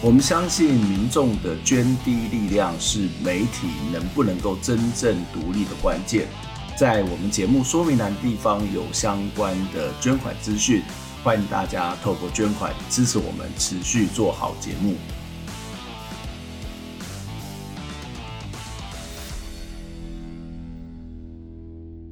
我们相信民众的捐滴力量是媒体能不能够真正独立的关键。在我们节目说明栏地方有相关的捐款资讯，欢迎大家透过捐款支持我们持续做好节目。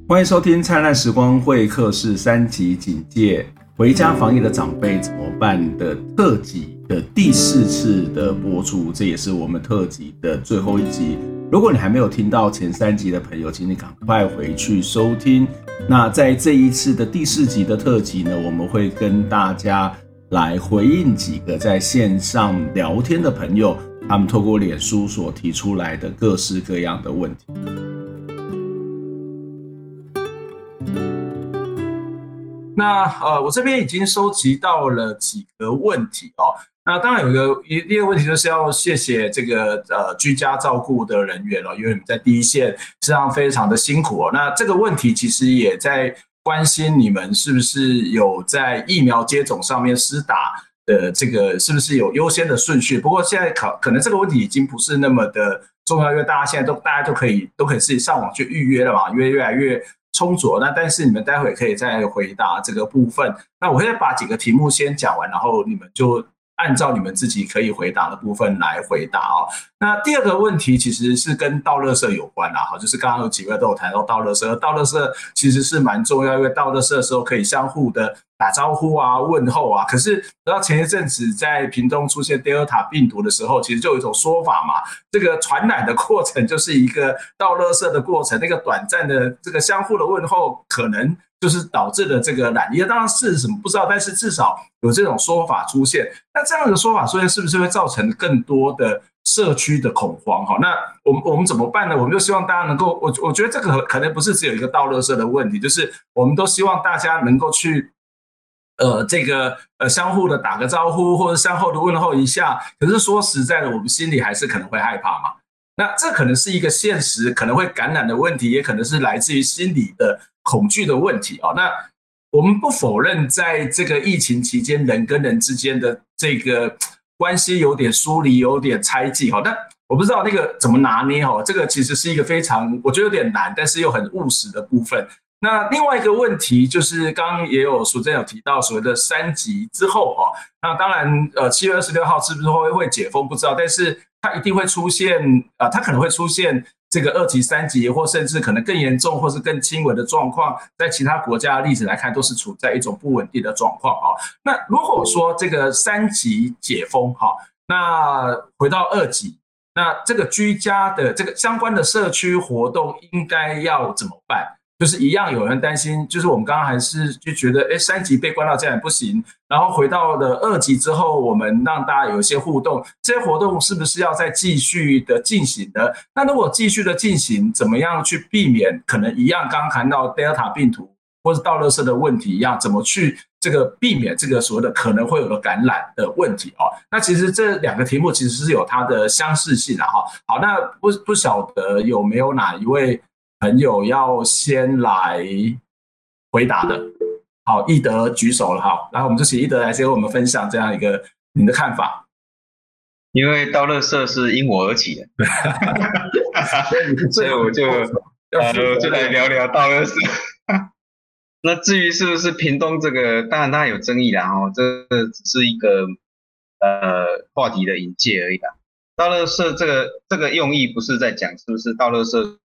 欢迎收听《灿烂时光会客室》三级警戒，回家防疫的长辈怎么办的特辑的第四次的播出，这也是我们特辑的最后一集。如果你还没有听到前三集的朋友，请你赶快回去收听。那在这一次的第四集的特辑呢，我们会跟大家来回应几个在线上聊天的朋友，他们透过脸书所提出来的各式各样的问题。那呃，我这边已经收集到了几个问题哦。那当然有一个一第二个问题就是要谢谢这个呃居家照顾的人员了，因为你们在第一线实际上非常的辛苦哦。那这个问题其实也在关心你们是不是有在疫苗接种上面施打的这个是不是有优先的顺序？不过现在可可能这个问题已经不是那么的重要，因为大家现在都大家都可以都可以自己上网去预约了嘛，因为越来越。充足，那但是你们待会可以再回答这个部分。那我会再把几个题目先讲完，然后你们就按照你们自己可以回答的部分来回答哦。那第二个问题其实是跟倒垃圾有关啦，哈，就是刚刚有几位都有谈到倒垃圾，倒垃圾其实是蛮重要，因为倒垃圾的时候可以相互的。打招呼啊，问候啊，可是等到前一阵子在屏东出现 Delta 病毒的时候，其实就有一种说法嘛，这个传染的过程就是一个倒垃圾的过程，那个短暂的这个相互的问候，可能就是导致了这个染疫。当然是什么不知道，但是至少有这种说法出现。那这样的说法出现，是不是会造成更多的社区的恐慌？哈，那我们我们怎么办呢？我们就希望大家能够，我我觉得这个可能不是只有一个倒乐色的问题，就是我们都希望大家能够去。呃，这个呃，相互的打个招呼，或者相互的问候一下。可是说实在的，我们心里还是可能会害怕嘛。那这可能是一个现实，可能会感染的问题，也可能是来自于心理的恐惧的问题哦。那我们不否认，在这个疫情期间，人跟人之间的这个关系有点疏离，有点猜忌哈。那我不知道那个怎么拿捏哦。这个其实是一个非常，我觉得有点难，但是又很务实的部分。那另外一个问题就是，刚刚也有淑珍有提到所谓的三级之后哦，那当然呃七月二十六号是不是会会解封不知道，但是它一定会出现啊，它可能会出现这个二级、三级，或甚至可能更严重或是更轻微的状况，在其他国家的例子来看，都是处在一种不稳定的状况啊。那如果说这个三级解封哈，那回到二级，那这个居家的这个相关的社区活动应该要怎么办？就是一样，有人担心，就是我们刚刚还是就觉得，哎，三级被关到这样也不行，然后回到了二级之后，我们让大家有一些互动，这些活动是不是要再继续的进行呢？那如果继续的进行，怎么样去避免可能一样，刚刚谈到 Delta 病毒或是倒垃圾的问题一样，怎么去这个避免这个所谓的可能会有的感染的问题哦？那其实这两个题目其实是有它的相似性的哈。好，那不不晓得有没有哪一位？朋友要先来回答的，好，易德举手了，好，然后我们就请易德来先为我们分享这样一个你的看法。因为倒垃圾是因我而起的，所以我就呃就来聊聊倒垃圾。那至于是不是屏东这个，当然它有争议啦，哦，这个只是一个呃话题的引介而已啦。倒垃圾这个这个用意不是在讲是不是倒垃圾。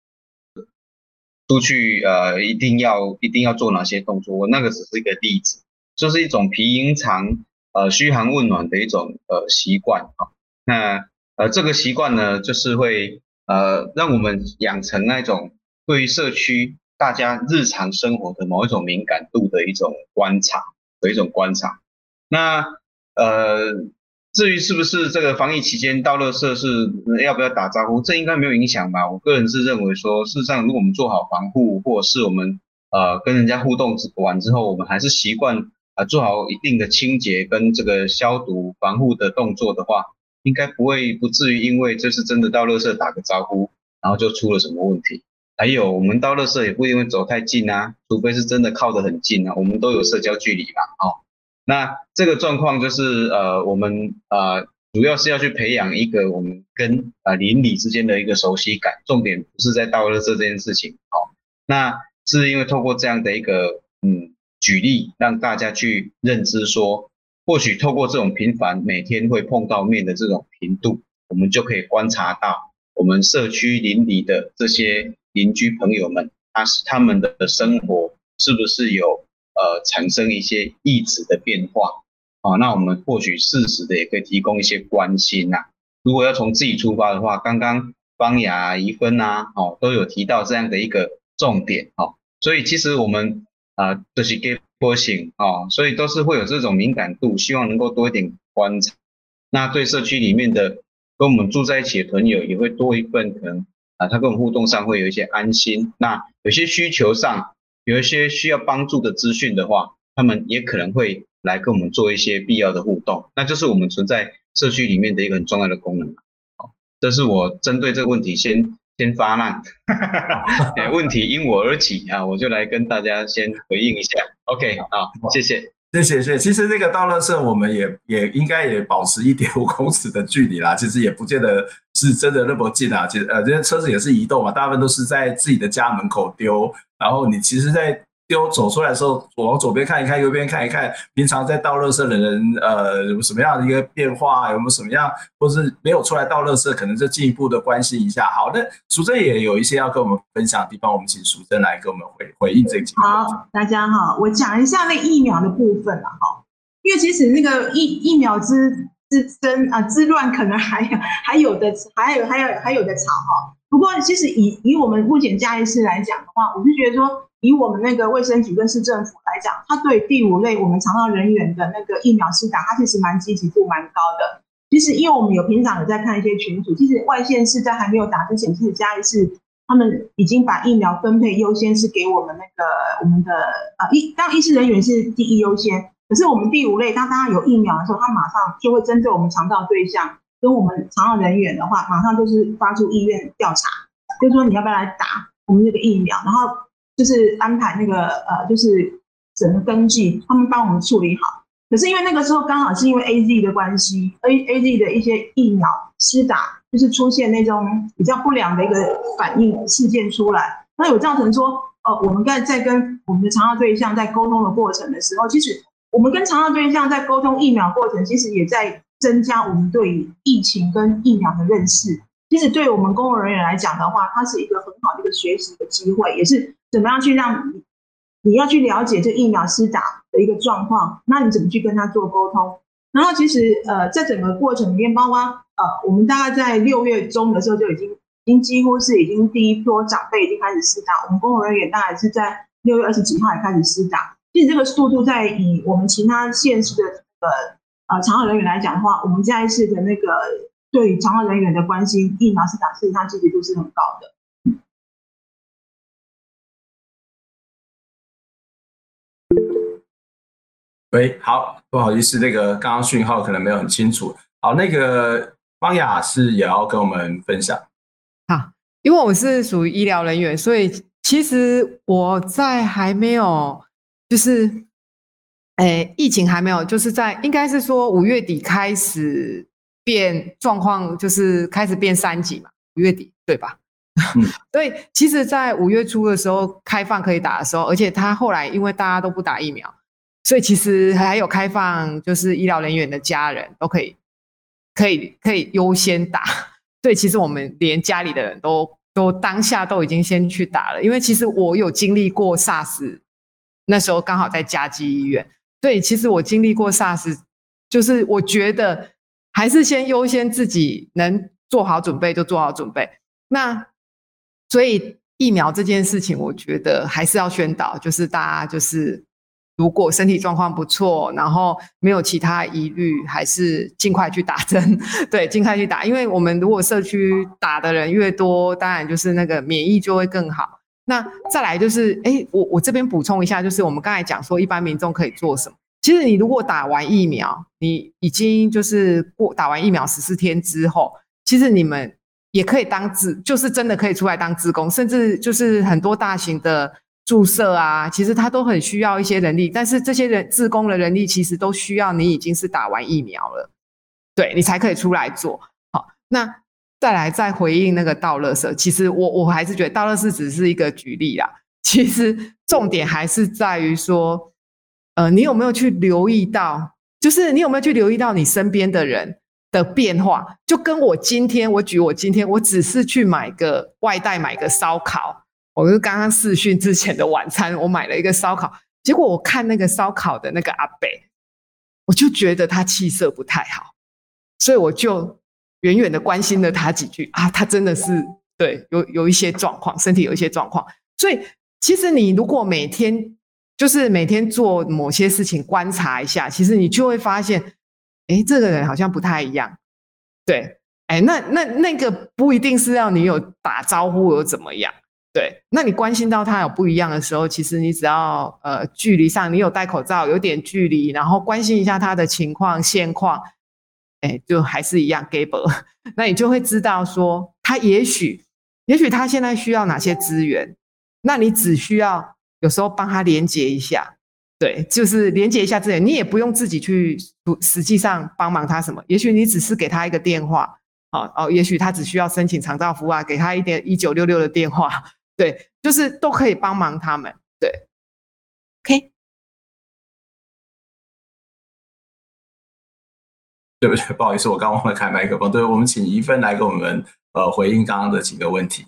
出去呃，一定要一定要做哪些动作？我那个只是一个例子，就是一种平常呃嘘寒问暖的一种呃习惯啊。那呃这个习惯呢，就是会呃让我们养成那种对于社区大家日常生活的某一种敏感度的一种观察的一种观察。那呃至于是不是这个防疫期间到垃圾是要不要打招呼，这应该没有影响吧？我个人是认为说，事实上如果我们做好防护，或者是我们呃跟人家互动完之后，我们还是习惯啊做好一定的清洁跟这个消毒防护的动作的话，应该不会不至于因为这是真的到垃圾打个招呼，然后就出了什么问题。还有我们到垃圾也不一定会走太近啊，除非是真的靠得很近啊，我们都有社交距离吧，哦。那这个状况就是，呃，我们呃主要是要去培养一个我们跟呃邻里之间的一个熟悉感，重点不是在倒垃圾这件事情，好，那是因为透过这样的一个嗯举例，让大家去认知说，或许透过这种频繁每天会碰到面的这种频度，我们就可以观察到我们社区邻里的这些邻居朋友们，他是他们的生活是不是有。呃，产生一些意志的变化，啊，那我们或许适时的也可以提供一些关心呐、啊。如果要从自己出发的话，刚刚方雅、怡芬呐，哦，都有提到这样的一个重点，哦，所以其实我们啊，这、就是给波形啊，所以都是会有这种敏感度，希望能够多一点观察。那对社区里面的跟我们住在一起的朋友，也会多一份可能啊，他跟我们互动上会有一些安心。那有些需求上。有一些需要帮助的资讯的话，他们也可能会来跟我们做一些必要的互动，那就是我们存在社区里面的一个很重要的功能。好，这是我针对这个问题先 先发难，问题因我而起啊，我就来跟大家先回应一下。OK，好，谢谢。谢谢谢谢，其实那个倒垃圾，我们也也应该也保持一点五公尺的距离啦。其实也不见得是真的那么近啊。其实呃，这些车子也是移动嘛，大部分都是在自己的家门口丢。然后你其实，在丢走出来的时候，往左边看一看，右边看一看，平常在倒垃圾的人，呃，有什么样的一个变化？有没有什么样，或是没有出来倒垃圾，可能就进一步的关心一下。好，那淑珍也有一些要跟我们分享的地方，我们请淑珍来跟我们回回应这个。好，大家好，我讲一下那疫苗的部分了哈，因为其实那个疫疫苗之之争啊之乱，可能还有还有的还有还有还有的吵哈。不过其实以以我们目前嘉义市来讲的话，我是觉得说。以我们那个卫生局跟市政府来讲，他对第五类我们肠道人员的那个疫苗施打，他其实蛮积极度蛮高的。其实因为我们有平常有在看一些群组，其实外县市在还没有打之前，其实嘉义市他们已经把疫苗分配优先是给我们那个我们的呃医当医师人员是第一优先。可是我们第五类当大家有疫苗的时候，他马上就会针对我们肠道对象跟我们肠道人员的话，马上就是发出意愿调查，就说你要不要来打我们这个疫苗，然后。就是安排那个呃，就是整个登记，他们帮我们处理好。可是因为那个时候刚好是因为 A Z 的关系，A A Z 的一些疫苗施打，就是出现那种比较不良的一个反应事件出来，那有造成说，呃，我们在在跟我们的肠道对象在沟通的过程的时候，其实我们跟常照对象在沟通疫苗过程，其实也在增加我们对于疫情跟疫苗的认识。其实对我们公务人员来讲的话，它是一个很好的一个学习的机会，也是。怎么样去让你，你要去了解这疫苗施打的一个状况？那你怎么去跟他做沟通？然后其实呃，在整个过程里面，包括呃，我们大概在六月中的时候就已经，已经几乎是已经第一波长辈已经开始施打，我们公务人员大概是在六月二十几号也开始施打。其实这个速度在以我们其他县市的呃呃长照人员来讲的话，我们嘉义市的那个对于长照人员的关心疫苗施打，事实上积极度是很高的。喂，好，不好意思，那个刚刚讯号可能没有很清楚。好，那个方雅是也要跟我们分享。好，因为我是属于医疗人员，所以其实我在还没有，就是，诶，疫情还没有，就是在应该是说五月底开始变状况，就是开始变三级嘛，五月底对吧？嗯，对，其实，在五月初的时候开放可以打的时候，而且他后来因为大家都不打疫苗。所以其实还有开放，就是医疗人员的家人都可以，可以可以优先打。所以其实我们连家里的人都都当下都已经先去打了，因为其实我有经历过 SARS，那时候刚好在嘉基医院。所以其实我经历过 SARS，就是我觉得还是先优先自己能做好准备就做好准备。那所以疫苗这件事情，我觉得还是要宣导，就是大家就是。如果身体状况不错，然后没有其他疑虑，还是尽快去打针。对，尽快去打，因为我们如果社区打的人越多，当然就是那个免疫就会更好。那再来就是，哎，我我这边补充一下，就是我们刚才讲说，一般民众可以做什么？其实你如果打完疫苗，你已经就是过打完疫苗十四天之后，其实你们也可以当自，就是真的可以出来当自工，甚至就是很多大型的注射啊，其实它都很需要一些人力，但是这些人自工的人力其实都需要你已经是打完疫苗了，对，你才可以出来做。好，那再来再回应那个倒垃圾，其实我我还是觉得倒垃圾只是一个举例啦，其实重点还是在于说。呃，你有没有去留意到？就是你有没有去留意到你身边的人的变化？就跟我今天，我举我今天，我只是去买个外带，买个烧烤。我就刚刚视讯之前的晚餐，我买了一个烧烤。结果我看那个烧烤的那个阿伯，我就觉得他气色不太好，所以我就远远的关心了他几句啊，他真的是对有有一些状况，身体有一些状况。所以其实你如果每天就是每天做某些事情，观察一下，其实你就会发现，哎，这个人好像不太一样。对，哎，那那那个不一定是要你有打招呼有怎么样。对，那你关心到他有不一样的时候，其实你只要呃距离上你有戴口罩，有点距离，然后关心一下他的情况现况，哎，就还是一样 Gable，那你就会知道说他也许也许他现在需要哪些资源，那你只需要。有时候帮他连接一下，对，就是连接一下资源，你也不用自己去实际上帮忙他什么，也许你只是给他一个电话，哦哦，也许他只需要申请长照服务啊，给他一点一九六六的电话，对，就是都可以帮忙他们，对，OK。对不对？不好意思，我刚忘了开麦克风，对，我们请一芬来给我们呃回应刚刚的几个问题。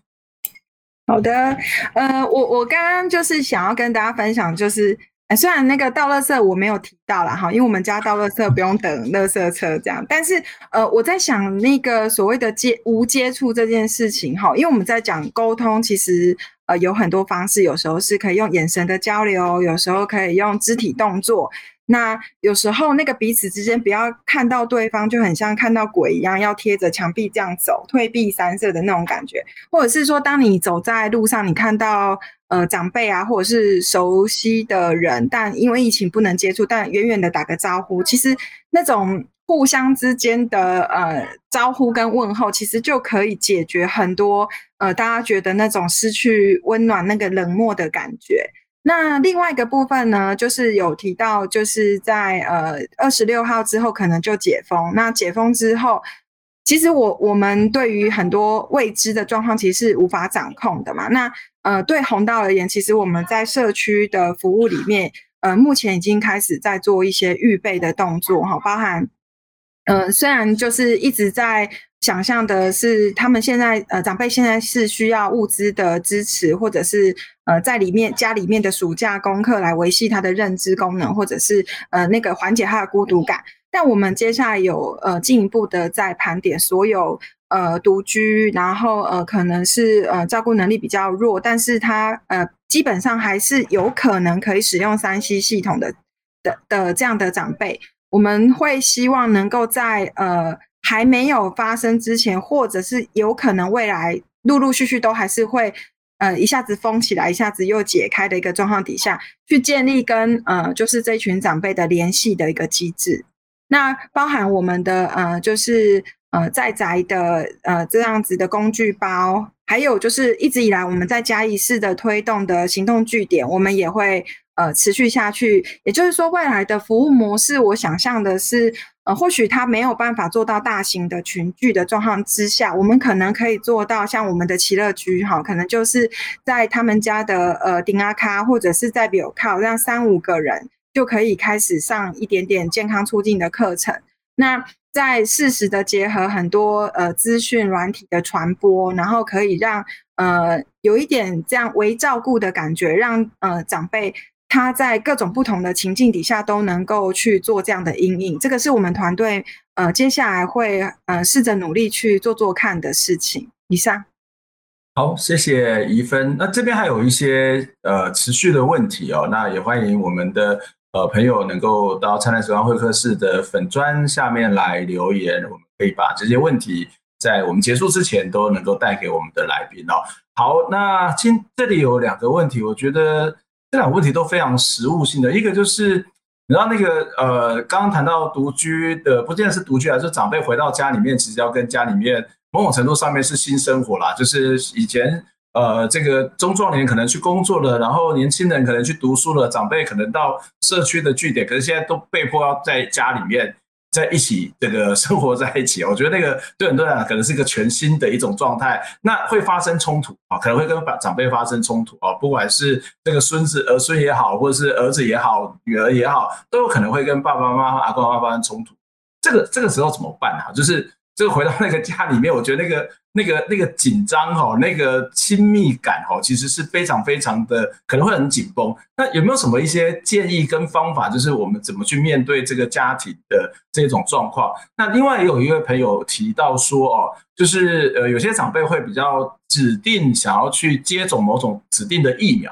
好的，呃，我我刚刚就是想要跟大家分享，就是，呃，虽然那个倒垃圾我没有提到啦，哈，因为我们家倒垃圾不用等垃圾车这样，但是，呃，我在想那个所谓的接无接触这件事情，哈，因为我们在讲沟通，其实呃有很多方式，有时候是可以用眼神的交流，有时候可以用肢体动作。那有时候那个彼此之间不要看到对方就很像看到鬼一样，要贴着墙壁这样走，退避三舍的那种感觉，或者是说，当你走在路上，你看到呃长辈啊，或者是熟悉的人，但因为疫情不能接触，但远远的打个招呼，其实那种互相之间的呃招呼跟问候，其实就可以解决很多呃大家觉得那种失去温暖、那个冷漠的感觉。那另外一个部分呢，就是有提到，就是在呃二十六号之后可能就解封。那解封之后，其实我我们对于很多未知的状况，其实是无法掌控的嘛。那呃对弘道而言，其实我们在社区的服务里面，呃目前已经开始在做一些预备的动作哈，包含呃虽然就是一直在。想象的是，他们现在呃，长辈现在是需要物资的支持，或者是呃，在里面家里面的暑假功课来维系他的认知功能，或者是呃那个缓解他的孤独感。但我们接下来有呃进一步的在盘点所有呃独居，然后呃可能是呃照顾能力比较弱，但是他呃基本上还是有可能可以使用三 C 系统的的的这样的长辈，我们会希望能够在呃。还没有发生之前，或者是有可能未来陆陆续续都还是会，呃，一下子封起来，一下子又解开的一个状况底下，去建立跟呃，就是这群长辈的联系的一个机制。那包含我们的呃，就是呃，在宅的呃这样子的工具包，还有就是一直以来我们在嘉义市的推动的行动据点，我们也会呃持续下去。也就是说，未来的服务模式，我想象的是。呃，或许他没有办法做到大型的群聚的状况之下，我们可能可以做到像我们的奇乐居哈，可能就是在他们家的呃顶阿卡或者是在比尔靠，让三五个人就可以开始上一点点健康促进的课程。那在适时的结合很多呃资讯软体的传播，然后可以让呃有一点这样微照顾的感觉，让呃长辈。他在各种不同的情境底下都能够去做这样的阴影，这个是我们团队呃接下来会呃试着努力去做做看的事情。以上。好，谢谢怡芬。那这边还有一些呃持续的问题哦，那也欢迎我们的呃朋友能够到灿烂时光会客室的粉砖下面来留言，我们可以把这些问题在我们结束之前都能够带给我们的来宾哦。好，那今这里有两个问题，我觉得这两个问题都非常实务性的，一个就是。你知道那个呃，刚刚谈到独居的，不见得是独居，还是长辈回到家里面，其实要跟家里面某种程度上面是新生活啦。就是以前呃，这个中壮年可能去工作了，然后年轻人可能去读书了，长辈可能到社区的据点，可是现在都被迫要在家里面。在一起，这个生活在一起，我觉得那个对很多人可能是一个全新的一种状态。那会发生冲突啊，可能会跟长辈发生冲突啊，不管是这个孙子儿孙也好，或者是儿子也好，女儿也好，都有可能会跟爸爸妈妈、阿公阿妈发生冲突。这个这个时候怎么办啊？就是。就回到那个家里面，我觉得那个、那个、那个紧张哈，那个亲密感哈，其实是非常非常的，可能会很紧绷。那有没有什么一些建议跟方法，就是我们怎么去面对这个家庭的这种状况？那另外也有一位朋友提到说哦，就是呃，有些长辈会比较指定想要去接种某种指定的疫苗，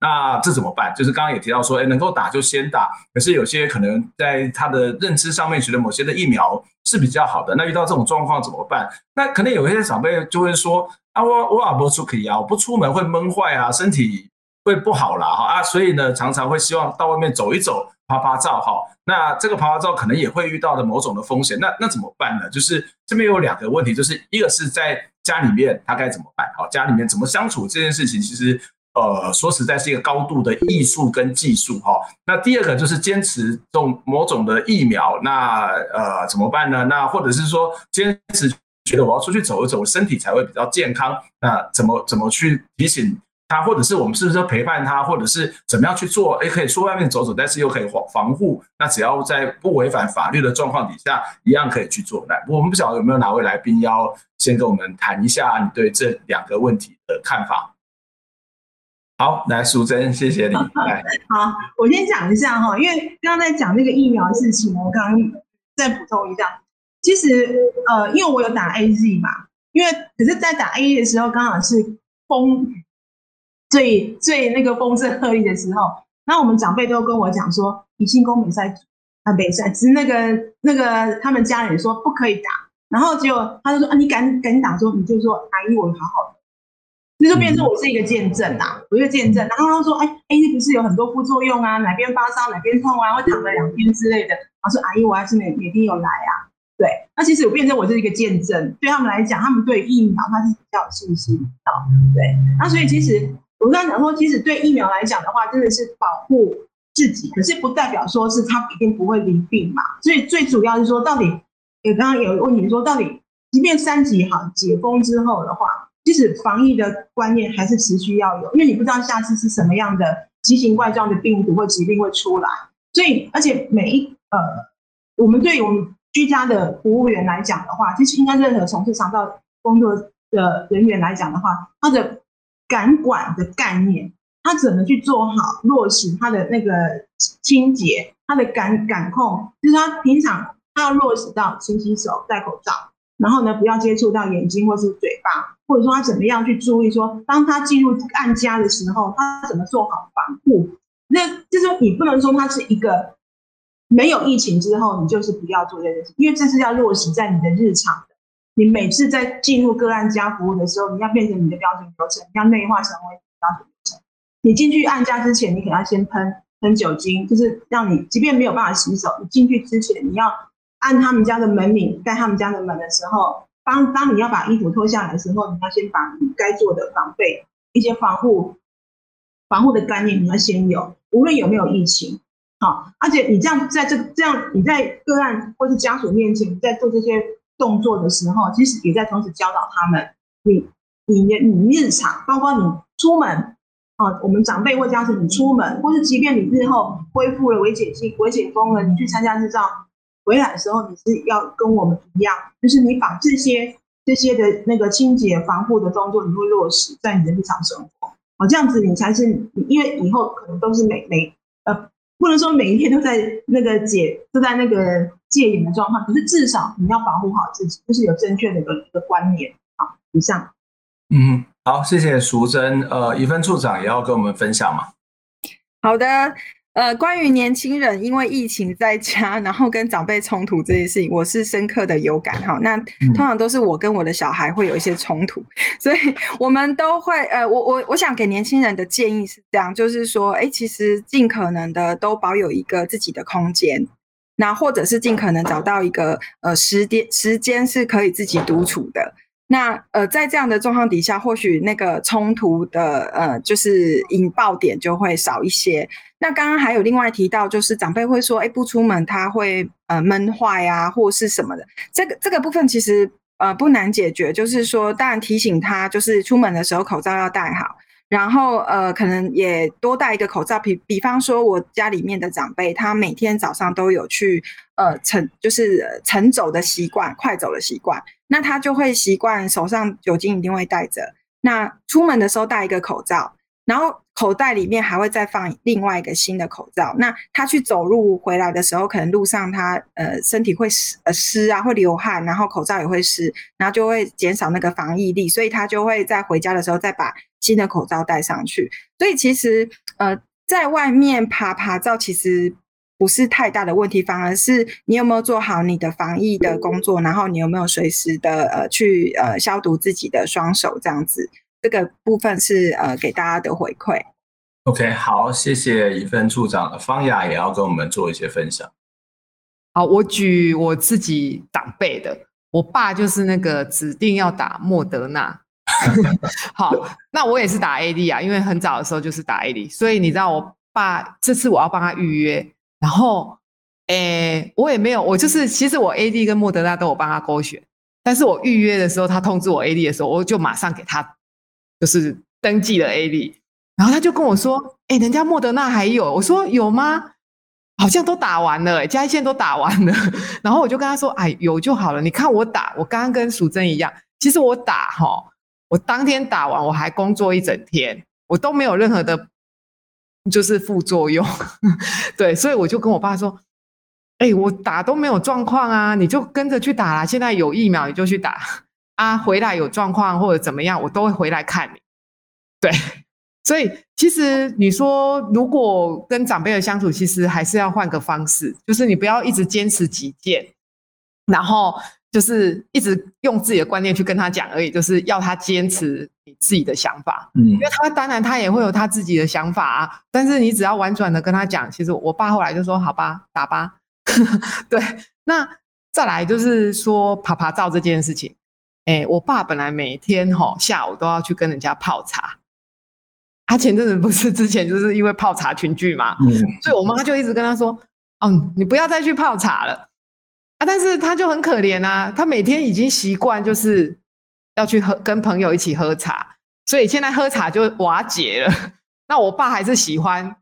那这怎么办？就是刚刚也提到说，哎，能够打就先打，可是有些可能在他的认知上面觉得某些的疫苗。是比较好的。那遇到这种状况怎么办？那可能有一些长辈就会说啊，我我也不出去啊，我不出门会闷坏啊，身体会不好啦哈啊，所以呢，常常会希望到外面走一走，拍拍照哈。那这个拍拍照可能也会遇到的某种的风险。那那怎么办呢？就是这边有两个问题，就是一个是在家里面他该怎么办？好，家里面怎么相处这件事情，其实。呃，说实在是一个高度的艺术跟技术哈。那第二个就是坚持种某种的疫苗，那呃怎么办呢？那或者是说坚持觉得我要出去走一走，身体才会比较健康。那怎么怎么去提醒他，或者是我们是不是要陪伴他，或者是怎么样去做？诶，可以出外面走走，但是又可以防防护。那只要在不违反法律的状况底下，一样可以去做。来，我们不晓得有没有哪位来宾要先跟我们谈一下你对这两个问题的看法。好，来，淑珍，谢谢你。来，好，我先讲一下哈，因为刚刚在讲那个疫苗的事情，我刚刚再补充一下。其实，呃，因为我有打 AZ 嘛，因为可是，在打 AZ 的时候，刚好是风最最那个风声鹤唳的时候，那我们长辈都跟我讲说，你新公比赛啊，比赛只是那个那个他们家人说不可以打，然后结果他就说啊，你赶赶紧打，说你就说阿姨，我好好的。那就变成我是一个见证呐、啊，我一个见证。然后他说：“哎哎，你不是有很多副作用啊？哪边发烧，哪边痛啊？会躺了两天之类的。”他说：“阿姨，我还是每每天有来啊。”对，那其实我变成我是一个见证，对他们来讲，他们对疫苗他是比较有信心的。对，那所以其实我刚才讲说，其实对疫苗来讲的话，真的是保护自己，可是不代表说是他一定不会罹病嘛。所以最主要是说，到底也刚刚有问题说，到底即便三级好解封之后的话。其实防疫的观念还是持续要有，因为你不知道下次是什么样的奇形怪状的病毒或疾病会出来，所以而且每一呃，我们对于我们居家的服务员来讲的话，其实应该任何从事肠道工作的人员来讲的话，他的感管的概念，他怎么去做好落实他的那个清洁，他的感感控，就是他平常他要落实到勤洗手、戴口罩。然后呢，不要接触到眼睛或是嘴巴，或者说他怎么样去注意说，当他进入案家的时候，他怎么做好防护？那就是说你不能说他是一个没有疫情之后，你就是不要做这件事，因为这是要落实在你的日常。你每次在进入个案家服务的时候，你要变成你的标准流程，你要内化成为标准流程。你进去案家之前，你可能要先喷喷酒精，就是让你即便没有办法洗手，你进去之前你要。按他们家的门铃，盖他们家的门的时候，当当你要把衣服脱下来的时候，你要先把你该做的防备一些防护防护的概念，你要先有，无论有没有疫情，好，而且你这样在这这样你在个案或是家属面前，在做这些动作的时候，其实也在同时教导他们，你你你日常，包括你出门，啊，我们长辈或家属，你出门，或是即便你日后恢复了微解禁、微解封了，你去参加日照。回来的时候，你是要跟我们一样，就是你把这些这些的那个清洁防护的动作，你会落实在你的日常生活。哦，这样子你才是，因为以后可能都是每每呃，不能说每一天都在那个解都在那个戒严的状况，可是至少你要保护好自己，就是有正确的一个一个观念。好，以上。嗯，好，谢谢淑珍。呃，怡芬处长也要跟我们分享嘛？好的。呃，关于年轻人因为疫情在家，然后跟长辈冲突这件事情，我是深刻的有感哈。那通常都是我跟我的小孩会有一些冲突，所以我们都会呃，我我我想给年轻人的建议是这样，就是说，哎，其实尽可能的都保有一个自己的空间，那或者是尽可能找到一个呃时间时间是可以自己独处的。那呃，在这样的状况底下，或许那个冲突的呃，就是引爆点就会少一些。那刚刚还有另外提到，就是长辈会说，哎，不出门他会呃闷坏啊，或是什么的。这个这个部分其实呃不难解决，就是说，当然提醒他，就是出门的时候口罩要戴好。然后呃，可能也多戴一个口罩。比比方说，我家里面的长辈，他每天早上都有去呃晨，就是晨走的习惯，快走的习惯。那他就会习惯手上酒精一定会带着。那出门的时候戴一个口罩，然后口袋里面还会再放另外一个新的口罩。那他去走路回来的时候，可能路上他呃身体会湿呃湿啊，会流汗，然后口罩也会湿，然后就会减少那个防疫力，所以他就会在回家的时候再把。新的口罩戴上去，所以其实呃，在外面爬爬照其实不是太大的问题，反而是你有没有做好你的防疫的工作，然后你有没有随时的呃去呃消毒自己的双手，这样子，这个部分是呃给大家的回馈。OK，好，谢谢怡芬处长，方雅也要跟我们做一些分享。好，我举我自己长辈的，我爸就是那个指定要打莫德纳。好，那我也是打 AD 啊，因为很早的时候就是打 AD，所以你知道我爸这次我要帮他预约，然后，诶、我也没有，我就是其实我 AD 跟莫德纳都有帮他勾选，但是我预约的时候，他通知我 AD 的时候，我就马上给他就是登记了 AD，然后他就跟我说，诶、人家莫德纳还有，我说有吗？好像都打完了，欸，嘉义县都打完了，然后我就跟他说，哎，有就好了，你看我打，我刚刚跟淑珍一样，其实我打哈。我当天打完，我还工作一整天，我都没有任何的，就是副作用，对，所以我就跟我爸说：“哎、我打都没有状况啊，你就跟着去打啦。现在有疫苗，你就去打啊。回来有状况或者怎么样，我都会回来看你。”对，所以其实你说，如果跟长辈的相处，其实还是要换个方式，就是你不要一直坚持己见，然后。就是一直用自己的观念去跟他讲而已，就是要他坚持你自己的想法。嗯，因为他当然他也会有他自己的想法啊，但是你只要婉转的跟他讲，其实我爸后来就说好吧，打吧。对，那再来就是说爬爬照这件事情，哎，我爸本来每天吼下午都要去跟人家泡茶，他前阵子不是之前就是因为泡茶群聚嘛，嗯，所以我妈就一直跟他说，嗯，你不要再去泡茶了。啊，但是他就很可怜啊，他每天已经习惯就是要去喝，跟朋友一起喝茶，所以现在喝茶就瓦解了。那我爸还是喜欢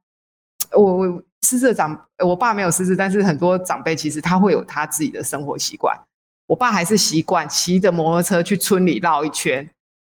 我，我失智的长，我爸没有失智，但是很多长辈其实他会有他自己的生活习惯。我爸还是习惯骑着摩托车去村里绕一圈，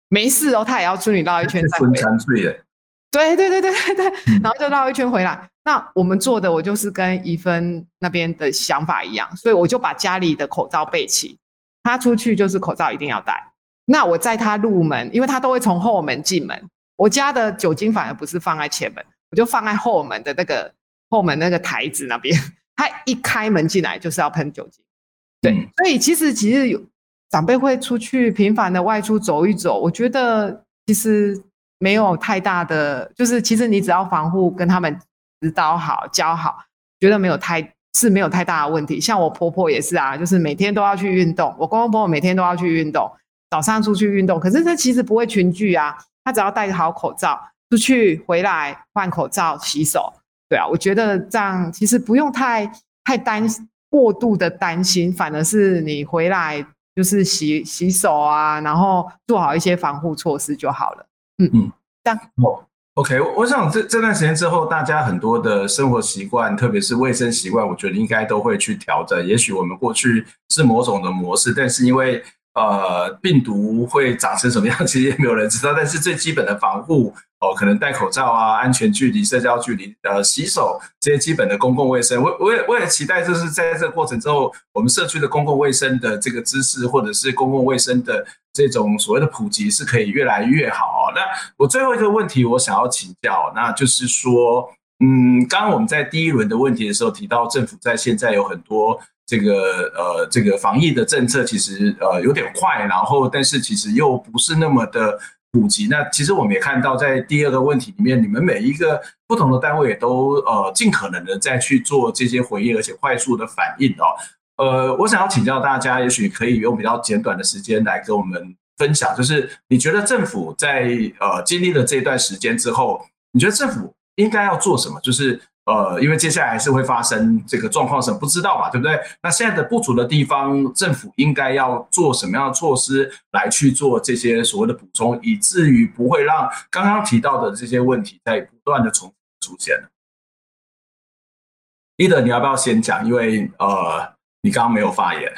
没事哦，他也要村里绕一圈再回来。对对对对对对，然后就绕一圈回来。那我们做的，我就是跟怡芬那边的想法一样，所以我就把家里的口罩备齐。他出去就是口罩一定要戴。那我在他入门，因为他都会从后门进门，我家的酒精反而不是放在前门，我就放在后门的那个后门那个台子那边。他一开门进来就是要喷酒精。对，所以其实其实有长辈会出去频繁的外出走一走，我觉得其实。没有太大的，就是其实你只要防护跟他们指导好、教好，觉得没有太是没有太大的问题。像我婆婆也是啊，就是每天都要去运动，我公公婆婆每天都要去运动，早上出去运动，可是他其实不会群聚啊，他只要戴好口罩出去回来换口罩洗手，对啊，我觉得这样其实不用太太担过度的担心，反而是你回来就是洗洗手啊，然后做好一些防护措施就好了。嗯嗯，这样哦，OK，我想这这段时间之后，大家很多的生活习惯，特别是卫生习惯，我觉得应该都会去调整。也许我们过去是某种的模式，但是因为呃病毒会长成什么样，其实也没有人知道。但是最基本的防护。哦，可能戴口罩啊，安全距离、社交距离，呃，洗手这些基本的公共卫生，我我也我也期待，就是在这个过程之后，我们社区的公共卫生的这个知识，或者是公共卫生的这种所谓的普及，是可以越来越好。那我最后一个问题，我想要请教，那就是说，嗯，刚刚我们在第一轮的问题的时候提到，政府在现在有很多这个呃这个防疫的政策，其实呃有点快，然后但是其实又不是那么的普及。那其实我们也看到，在第二个问题里面，你们每一个不同的单位也都呃尽可能的再去做这些回应，而且快速的反应哦。呃，我想要请教大家，也许可以用比较简短的时间来跟我们分享，就是你觉得政府在呃经历了这段时间之后，你觉得政府应该要做什么？就是呃，因为接下来还是会发生这个状况，什么不知道嘛，对不对？那现在的不足的地方，政府应该要做什么样的措施来去做这些所谓的补充，以至于不会让刚刚提到的这些问题在不断的重出现呢？Eder，你要不要先讲？因为呃。你刚刚没有发言，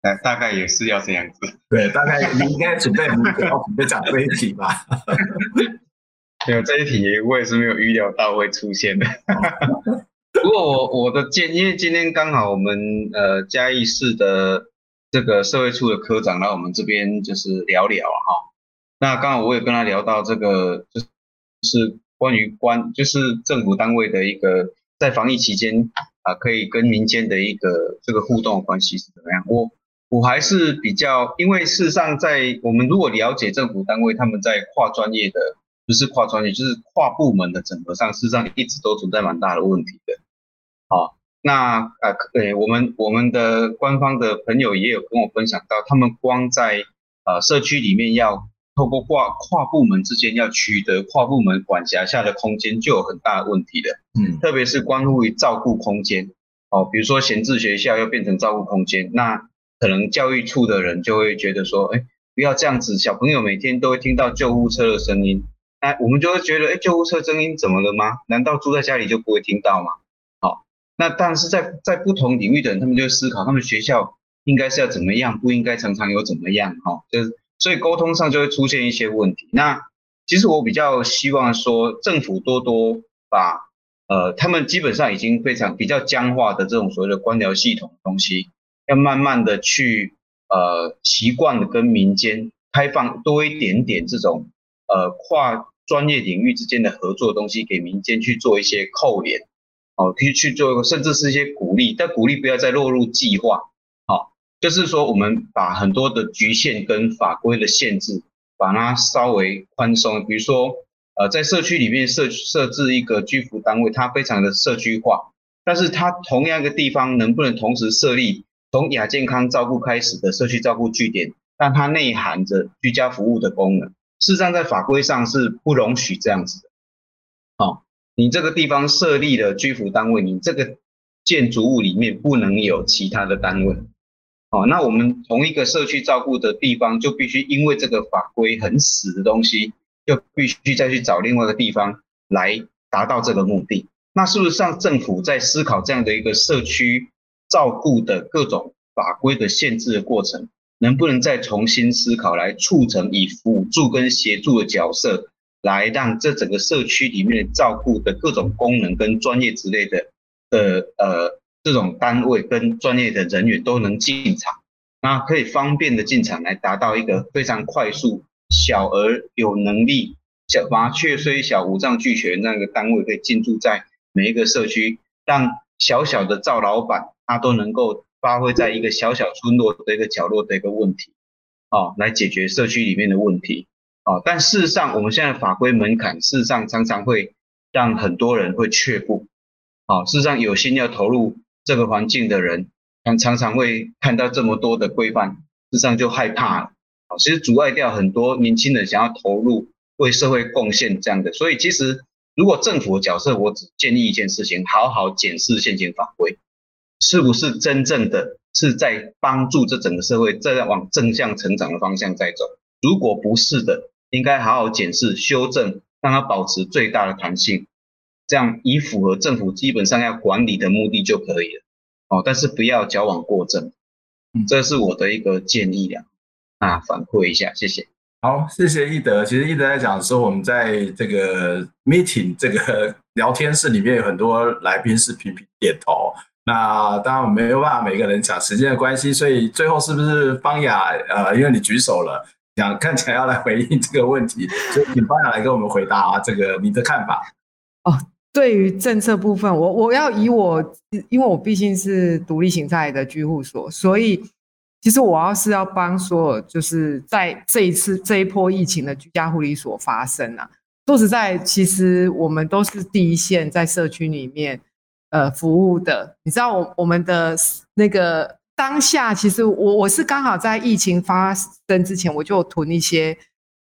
大大概也是要这样子。对，大概你应该准备要准备讲这一题吧？没有这一题，我也是没有预料到会出现的。不过我我的建，因为今天刚好我们呃嘉义市的这个社会处的科长来我们这边就是聊聊哈。那刚好我也跟他聊到这个，就是关于关，就是政府单位的一个在防疫期间。啊，可以跟民间的一个这个互动关系是怎么样？我我还是比较，因为事实上，在我们如果了解政府单位他们在跨专业的，不是跨专业，就是跨部门的整合上，事实上一直都存在蛮大的问题的。好，那呃，对，我们我们的官方的朋友也有跟我分享到，他们光在呃社区里面要。透过跨跨部门之间要取得跨部门管辖下的空间，就有很大的问题的。嗯，特别是关乎于照顾空间，哦，比如说闲置学校要变成照顾空间，那可能教育处的人就会觉得说，哎，不要这样子，小朋友每天都会听到救护车的声音，那我们就会觉得，哎，救护车声音怎么了吗？难道住在家里就不会听到吗？好，那但是在在不同领域的人，他们就思考，他们学校应该是要怎么样，不应该常常有怎么样，哈，就是。所以沟通上就会出现一些问题。那其实我比较希望说，政府多多把呃，他们基本上已经非常比较僵化的这种所谓的官僚系统的东西，要慢慢的去呃习惯的跟民间开放多一点点这种呃跨专业领域之间的合作东西，给民间去做一些扣连，哦，可以去做，甚至是一些鼓励，但鼓励不要再落入计划。就是说，我们把很多的局限跟法规的限制，把它稍微宽松。比如说，呃，在社区里面设设置一个居服单位，它非常的社区化，但是它同样一个地方能不能同时设立从亚健康照顾开始的社区照顾据点，但它内含着居家服务的功能？事实上，在法规上是不容许这样子的。哦，你这个地方设立了居服单位，你这个建筑物里面不能有其他的单位。哦，那我们同一个社区照顾的地方，就必须因为这个法规很死的东西，就必须再去找另外一个地方来达到这个目的。那是不是像政府在思考这样的一个社区照顾的各种法规的限制的过程，能不能再重新思考，来促成以辅助跟协助的角色，来让这整个社区里面照顾的各种功能跟专业之类的的呃。这种单位跟专业的人员都能进场，那可以方便的进场来达到一个非常快速、小而有能力、小麻雀虽小五脏俱全那个单位可以进驻在每一个社区，让小小的赵老板他都能够发挥在一个小小村落的一个角落的一个问题，哦，来解决社区里面的问题，哦，但事实上我们现在法规门槛事实上常常会让很多人会却步，哦，事实上有心要投入。这个环境的人，常常常会看到这么多的规范，事实上就害怕了。其实阻碍掉很多年轻人想要投入为社会贡献这样的。所以，其实如果政府的角色，我只建议一件事情：好好检视现行法规，是不是真正的是在帮助这整个社会在往正向成长的方向在走？如果不是的，应该好好检视、修正，让它保持最大的弹性。这样以符合政府基本上要管理的目的就可以了，哦，但是不要矫枉过正，嗯，这是我的一个建议了，啊，反馈一下，谢谢。好，谢谢易德。其实易德在讲说，我们在这个 meeting 这个聊天室里面有很多来宾是频频点头，那当然我们没有办法每个人讲，时间的关系，所以最后是不是方雅？呃，因为你举手了，想看起来要来回应这个问题，所以请方雅来跟我们回答啊，这个你的看法。哦。对于政策部分，我我要以我，因为我毕竟是独立型态的居护所，所以其实我要是要帮所有，就是在这一次这一波疫情的居家护理所发生啊。说实在，其实我们都是第一线在社区里面呃服务的。你知道，我我们的那个当下，其实我我是刚好在疫情发生之前，我就囤一些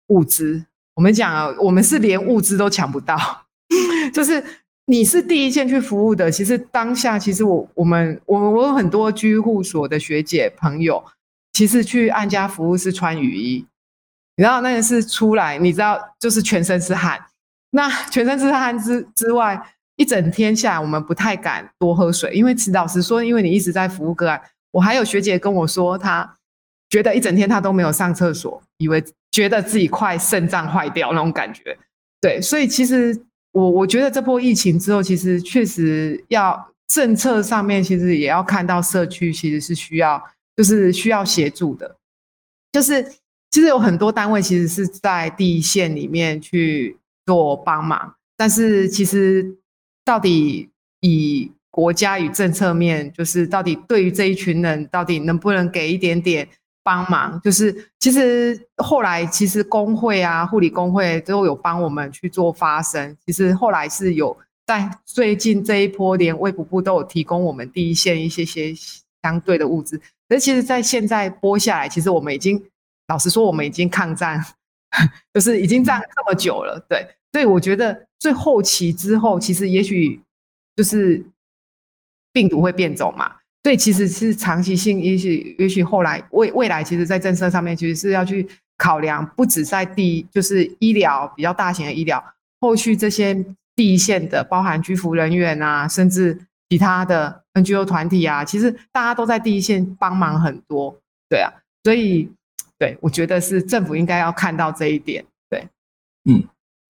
物资。我们讲啊，我们是连物资都抢不到，就是你是第一线去服务的。其实当下，其实我我们我我有很多居护所的学姐朋友，其实去案家服务是穿雨衣。你知道那个是出来，你知道就是全身是汗。那全身是汗之之外，一整天下来，我们不太敢多喝水，因为老实说，因为你一直在服务个案。我还有学姐跟我说，她觉得一整天她都没有上厕所，以为觉得自己快肾脏坏掉那种感觉。对，所以其实我我觉得这波疫情之后，其实确实要政策上面，其实也要看到社区其实是需要，就是需要协助的，就是。其实有很多单位其实是在第一线里面去做帮忙，但是其实到底以国家与政策面，就是到底对于这一群人，到底能不能给一点点帮忙？就是其实后来其实工会啊、护理工会都有帮我们去做发声。其实后来是有在最近这一波，连卫福部都有提供我们第一线一些些相对的物资。可是其实，在现在播下来，其实我们已经。老实说，我们已经抗战，就是已经战这么久了，对，所以我觉得最后期之后，其实也许就是病毒会变种嘛，所以其实是长期性，也许也许后来未未来，其实在政策上面，其实是要去考量，不止在第一就是医疗比较大型的医疗，后续这些第一线的，包含居服人员啊，甚至其他的 NGO 团体啊，其实大家都在第一线帮忙很多，对啊，所以。对，我觉得是政府应该要看到这一点。对，嗯，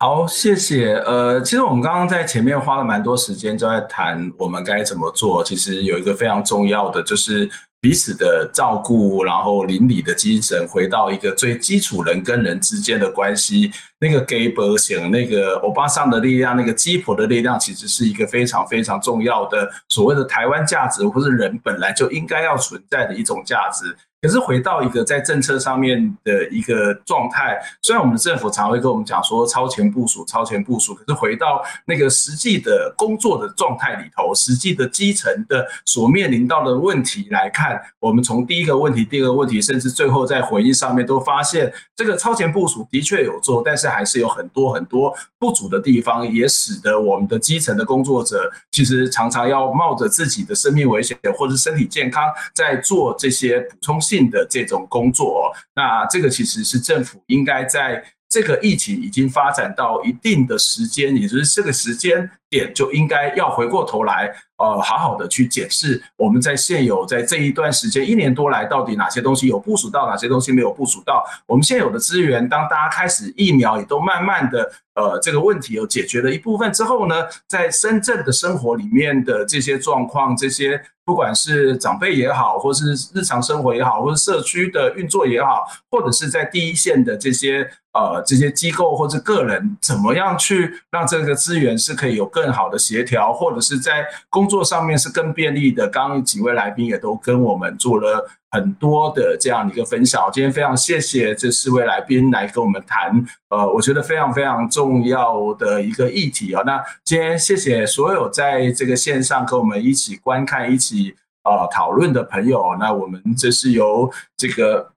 好，谢谢。呃，其实我们刚刚在前面花了蛮多时间，就在谈我们该怎么做。其实有一个非常重要的，就是彼此的照顾，然后邻里的精神，回到一个最基础人跟人之间的关系。那个给伯型，那个欧巴桑的力量，那个鸡婆的力量，其实是一个非常非常重要的所谓的台湾价值，或是人本来就应该要存在的一种价值。可是回到一个在政策上面的一个状态，虽然我们的政府常会跟我们讲说超前部署、超前部署，可是回到那个实际的工作的状态里头，实际的基层的所面临到的问题来看，我们从第一个问题、第二个问题，甚至最后在回应上面都发现，这个超前部署的确有做，但是还是有很多很多不足的地方，也使得我们的基层的工作者其实常常要冒着自己的生命危险或者身体健康，在做这些补充性的这种工作，那这个其实是政府应该在这个疫情已经发展到一定的时间，也就是这个时间点就应该要回过头来，呃，好好的去检视我们在现有在这一段时间一年多来到底哪些东西有部署到，哪些东西没有部署到。我们现有的资源，当大家开始疫苗也都慢慢的呃这个问题有解决了一部分之后呢，在深圳的生活里面的这些状况，这些。不管是长辈也好，或是日常生活也好，或是社区的运作也好，或者是在第一线的这些呃这些机构或者个人，怎么样去让这个资源是可以有更好的协调，或者是在公工作上面是更便利的。刚刚几位来宾也都跟我们做了很多的这样一个分享。今天非常谢谢这四位来宾来跟我们谈，呃，我觉得非常非常重要的一个议题啊。那今天谢谢所有在这个线上跟我们一起观看一起。啊，讨论的朋友，那我们这是由这个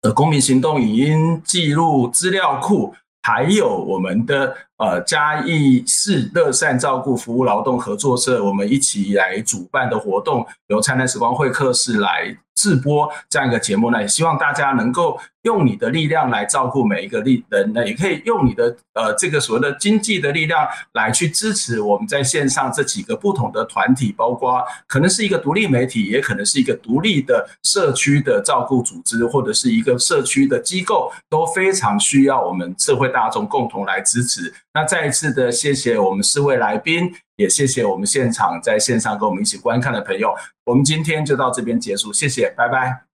呃公民行动影音记录资料库，还有我们的呃嘉义市乐善照顾服务劳动合作社，我们一起来主办的活动，由灿烂时光会客室来直播这样一个节目呢，也希望大家能够用你的力量来照顾每一个力人呢，也可以用你的呃这个所谓的经济的力量来去支持我们在线上这几个不同的团体，包括可能是一个独立媒体，也可能是一个独立的社区的照顾组织，或者是一个社区的机构，都非常需要我们社会大众共同来支持。那再一次的谢谢我们四位来宾。也谢谢我们现场在线上跟我们一起观看的朋友，我们今天就到这边结束，谢谢，拜拜。